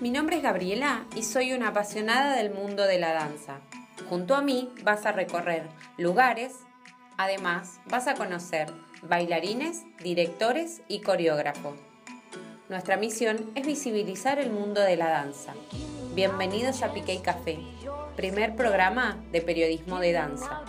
Mi nombre es Gabriela y soy una apasionada del mundo de la danza. Junto a mí vas a recorrer lugares, además vas a conocer bailarines, directores y coreógrafos. Nuestra misión es visibilizar el mundo de la danza. Bienvenidos a Piqué Café, primer programa de periodismo de danza.